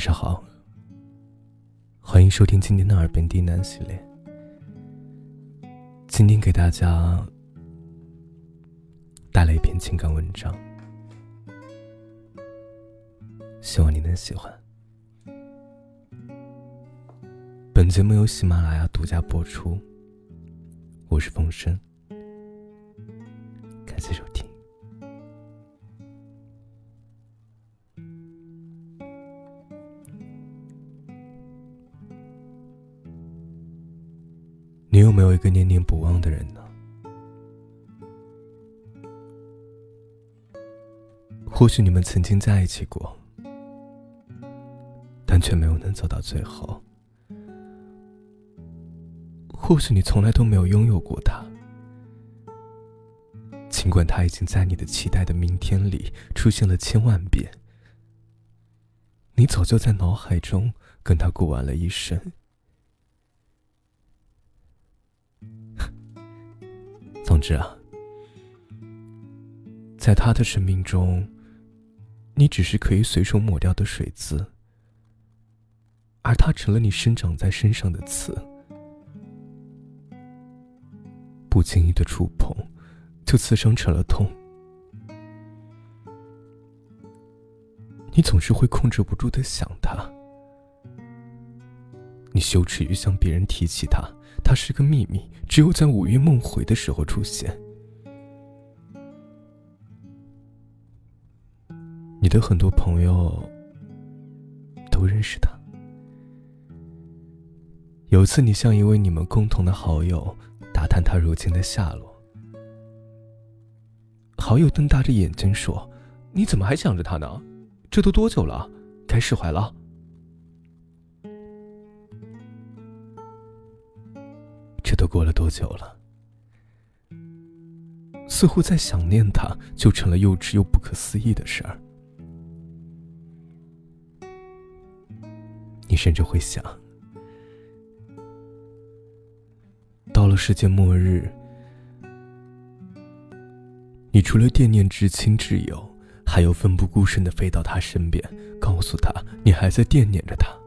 晚上好，欢迎收听今天的耳边低喃系列。今天给大家带来一篇情感文章，希望你能喜欢。本节目由喜马拉雅独家播出，我是风声，感谢收听。有一个念念不忘的人呢？或许你们曾经在一起过，但却没有能走到最后。或许你从来都没有拥有过他，尽管他已经在你的期待的明天里出现了千万遍，你早就在脑海中跟他过完了一生。总之啊，在他的生命中，你只是可以随手抹掉的水渍，而他成了你生长在身上的刺。不经意的触碰，就刺伤成了痛。你总是会控制不住的想他，你羞耻于向别人提起他。他是个秘密，只有在午夜梦回的时候出现。你的很多朋友都认识他。有次，你向一位你们共同的好友打探他如今的下落，好友瞪大着眼睛说：“你怎么还想着他呢？这都多久了？该释怀了。”过了多久了？似乎在想念他，就成了幼稚又不可思议的事儿。你甚至会想，到了世界末日，你除了惦念至亲挚友，还有奋不顾身的飞到他身边，告诉他你还在惦念着他。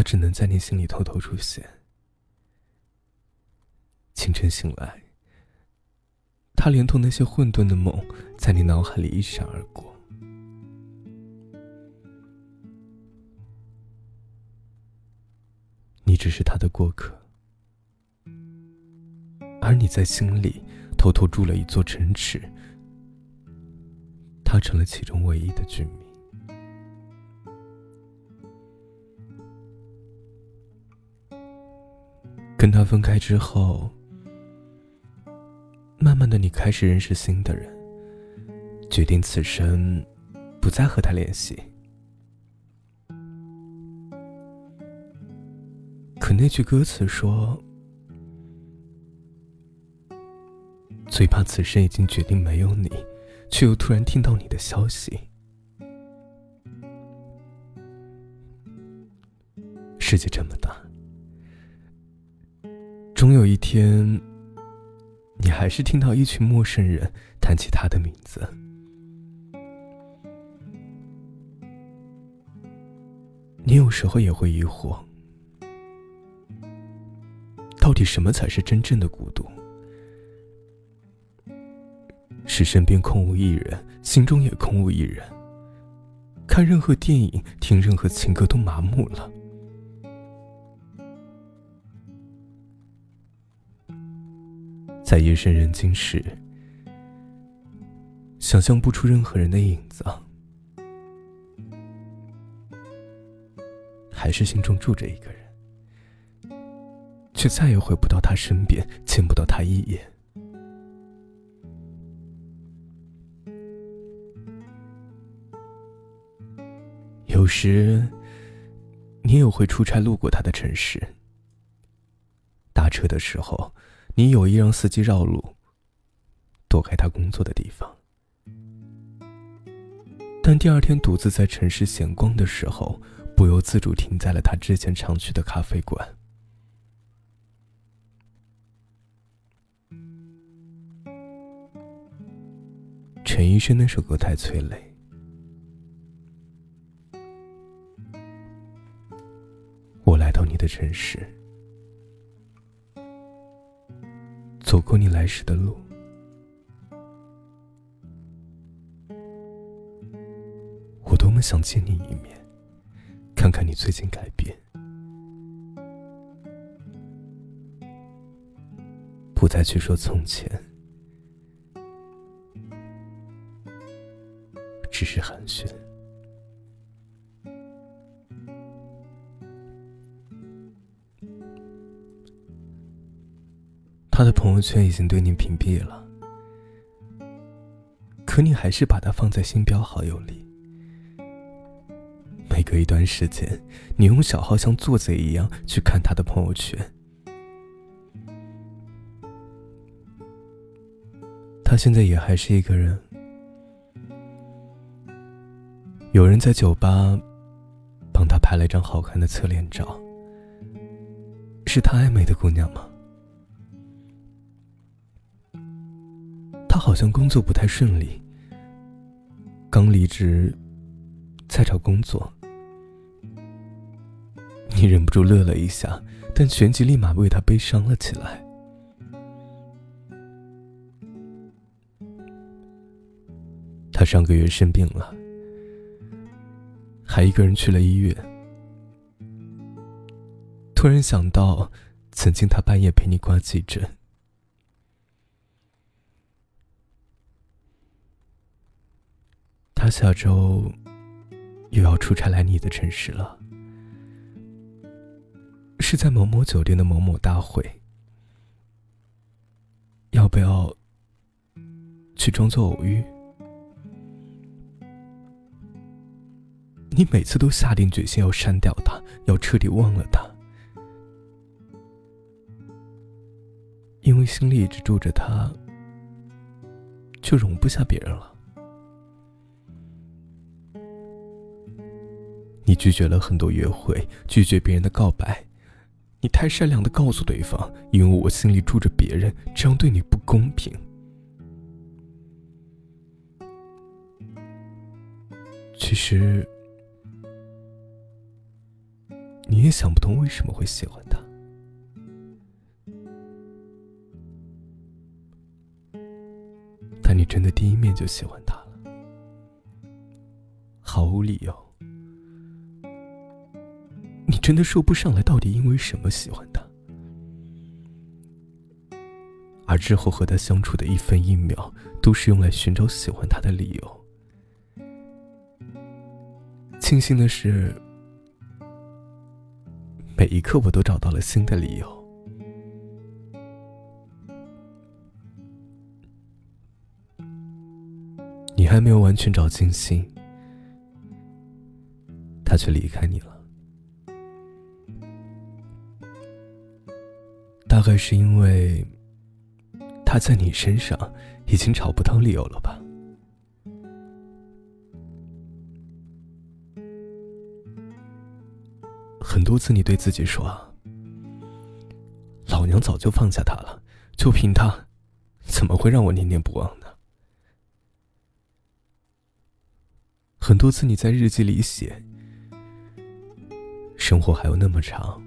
他只能在你心里偷偷出现。清晨醒来，他连同那些混沌的梦，在你脑海里一闪而过。你只是他的过客，而你在心里偷偷筑了一座城池，他成了其中唯一的居民。跟他分开之后，慢慢的，你开始认识新的人，决定此生不再和他联系。可那句歌词说：“最怕此生已经决定没有你，却又突然听到你的消息。”世界这么大。总有一天，你还是听到一群陌生人谈起他的名字。你有时候也会疑惑，到底什么才是真正的孤独？是身边空无一人，心中也空无一人，看任何电影、听任何情歌都麻木了。在夜深人静时，想象不出任何人的影子，还是心中住着一个人，却再也回不到他身边，见不到他一眼。有时，你也会出差路过他的城市，打车的时候。你有意让司机绕路，躲开他工作的地方，但第二天独自在城市闲逛的时候，不由自主停在了他之前常去的咖啡馆。陈奕迅那首歌太催泪。我来到你的城市，走过你来时的路，我多么想见你一面，看看你最近改变，不再去说从前，只是寒暄。他的朋友圈已经对你屏蔽了，可你还是把他放在星标好友里。每隔一段时间，你用小号像做贼一样去看他的朋友圈。他现在也还是一个人。有人在酒吧帮他拍了一张好看的侧脸照，是他暧昧的姑娘吗？好像工作不太顺利，刚离职，在找工作。你忍不住乐了一下，但旋即立马为他悲伤了起来。他上个月生病了，还一个人去了医院。突然想到，曾经他半夜陪你挂急诊。下周又要出差来你的城市了，是在某某酒店的某某大会。要不要去装作偶遇？你每次都下定决心要删掉他，要彻底忘了他，因为心里一直住着他，就容不下别人了。你拒绝了很多约会，拒绝别人的告白，你太善良的告诉对方，因为我心里住着别人，这样对你不公平。其实，你也想不通为什么会喜欢他，但你真的第一面就喜欢他了，毫无理由。真的说不上来，到底因为什么喜欢他，而之后和他相处的一分一秒，都是用来寻找喜欢他的理由。庆幸的是，每一刻我都找到了新的理由。你还没有完全找尽心，他却离开你了。大概是因为他在你身上已经找不到理由了吧？很多次你对自己说：“老娘早就放下他了，就凭他，怎么会让我念念不忘呢？”很多次你在日记里写：“生活还有那么长。”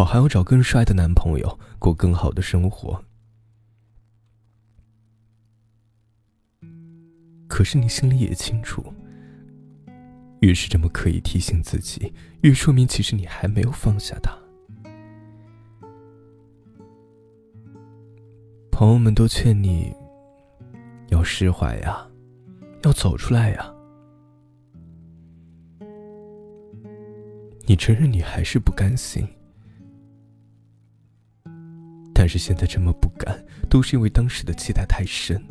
我还要找更帅的男朋友，过更好的生活。可是你心里也清楚，越是这么刻意提醒自己，越说明其实你还没有放下他。朋友们都劝你要释怀呀，要走出来呀。你承认你还是不甘心。是现在这么不甘，都是因为当时的期待太深，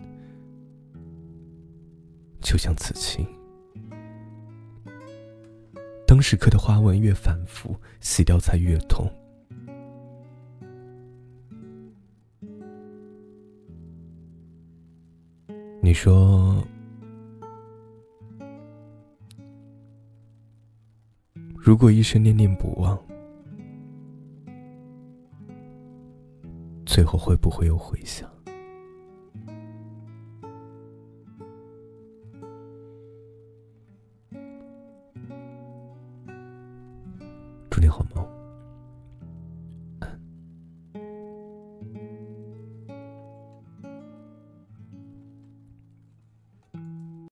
就像此情，当时刻的花纹越反复，洗掉才越痛。你说，如果一生念念不忘。最后会不会有回响？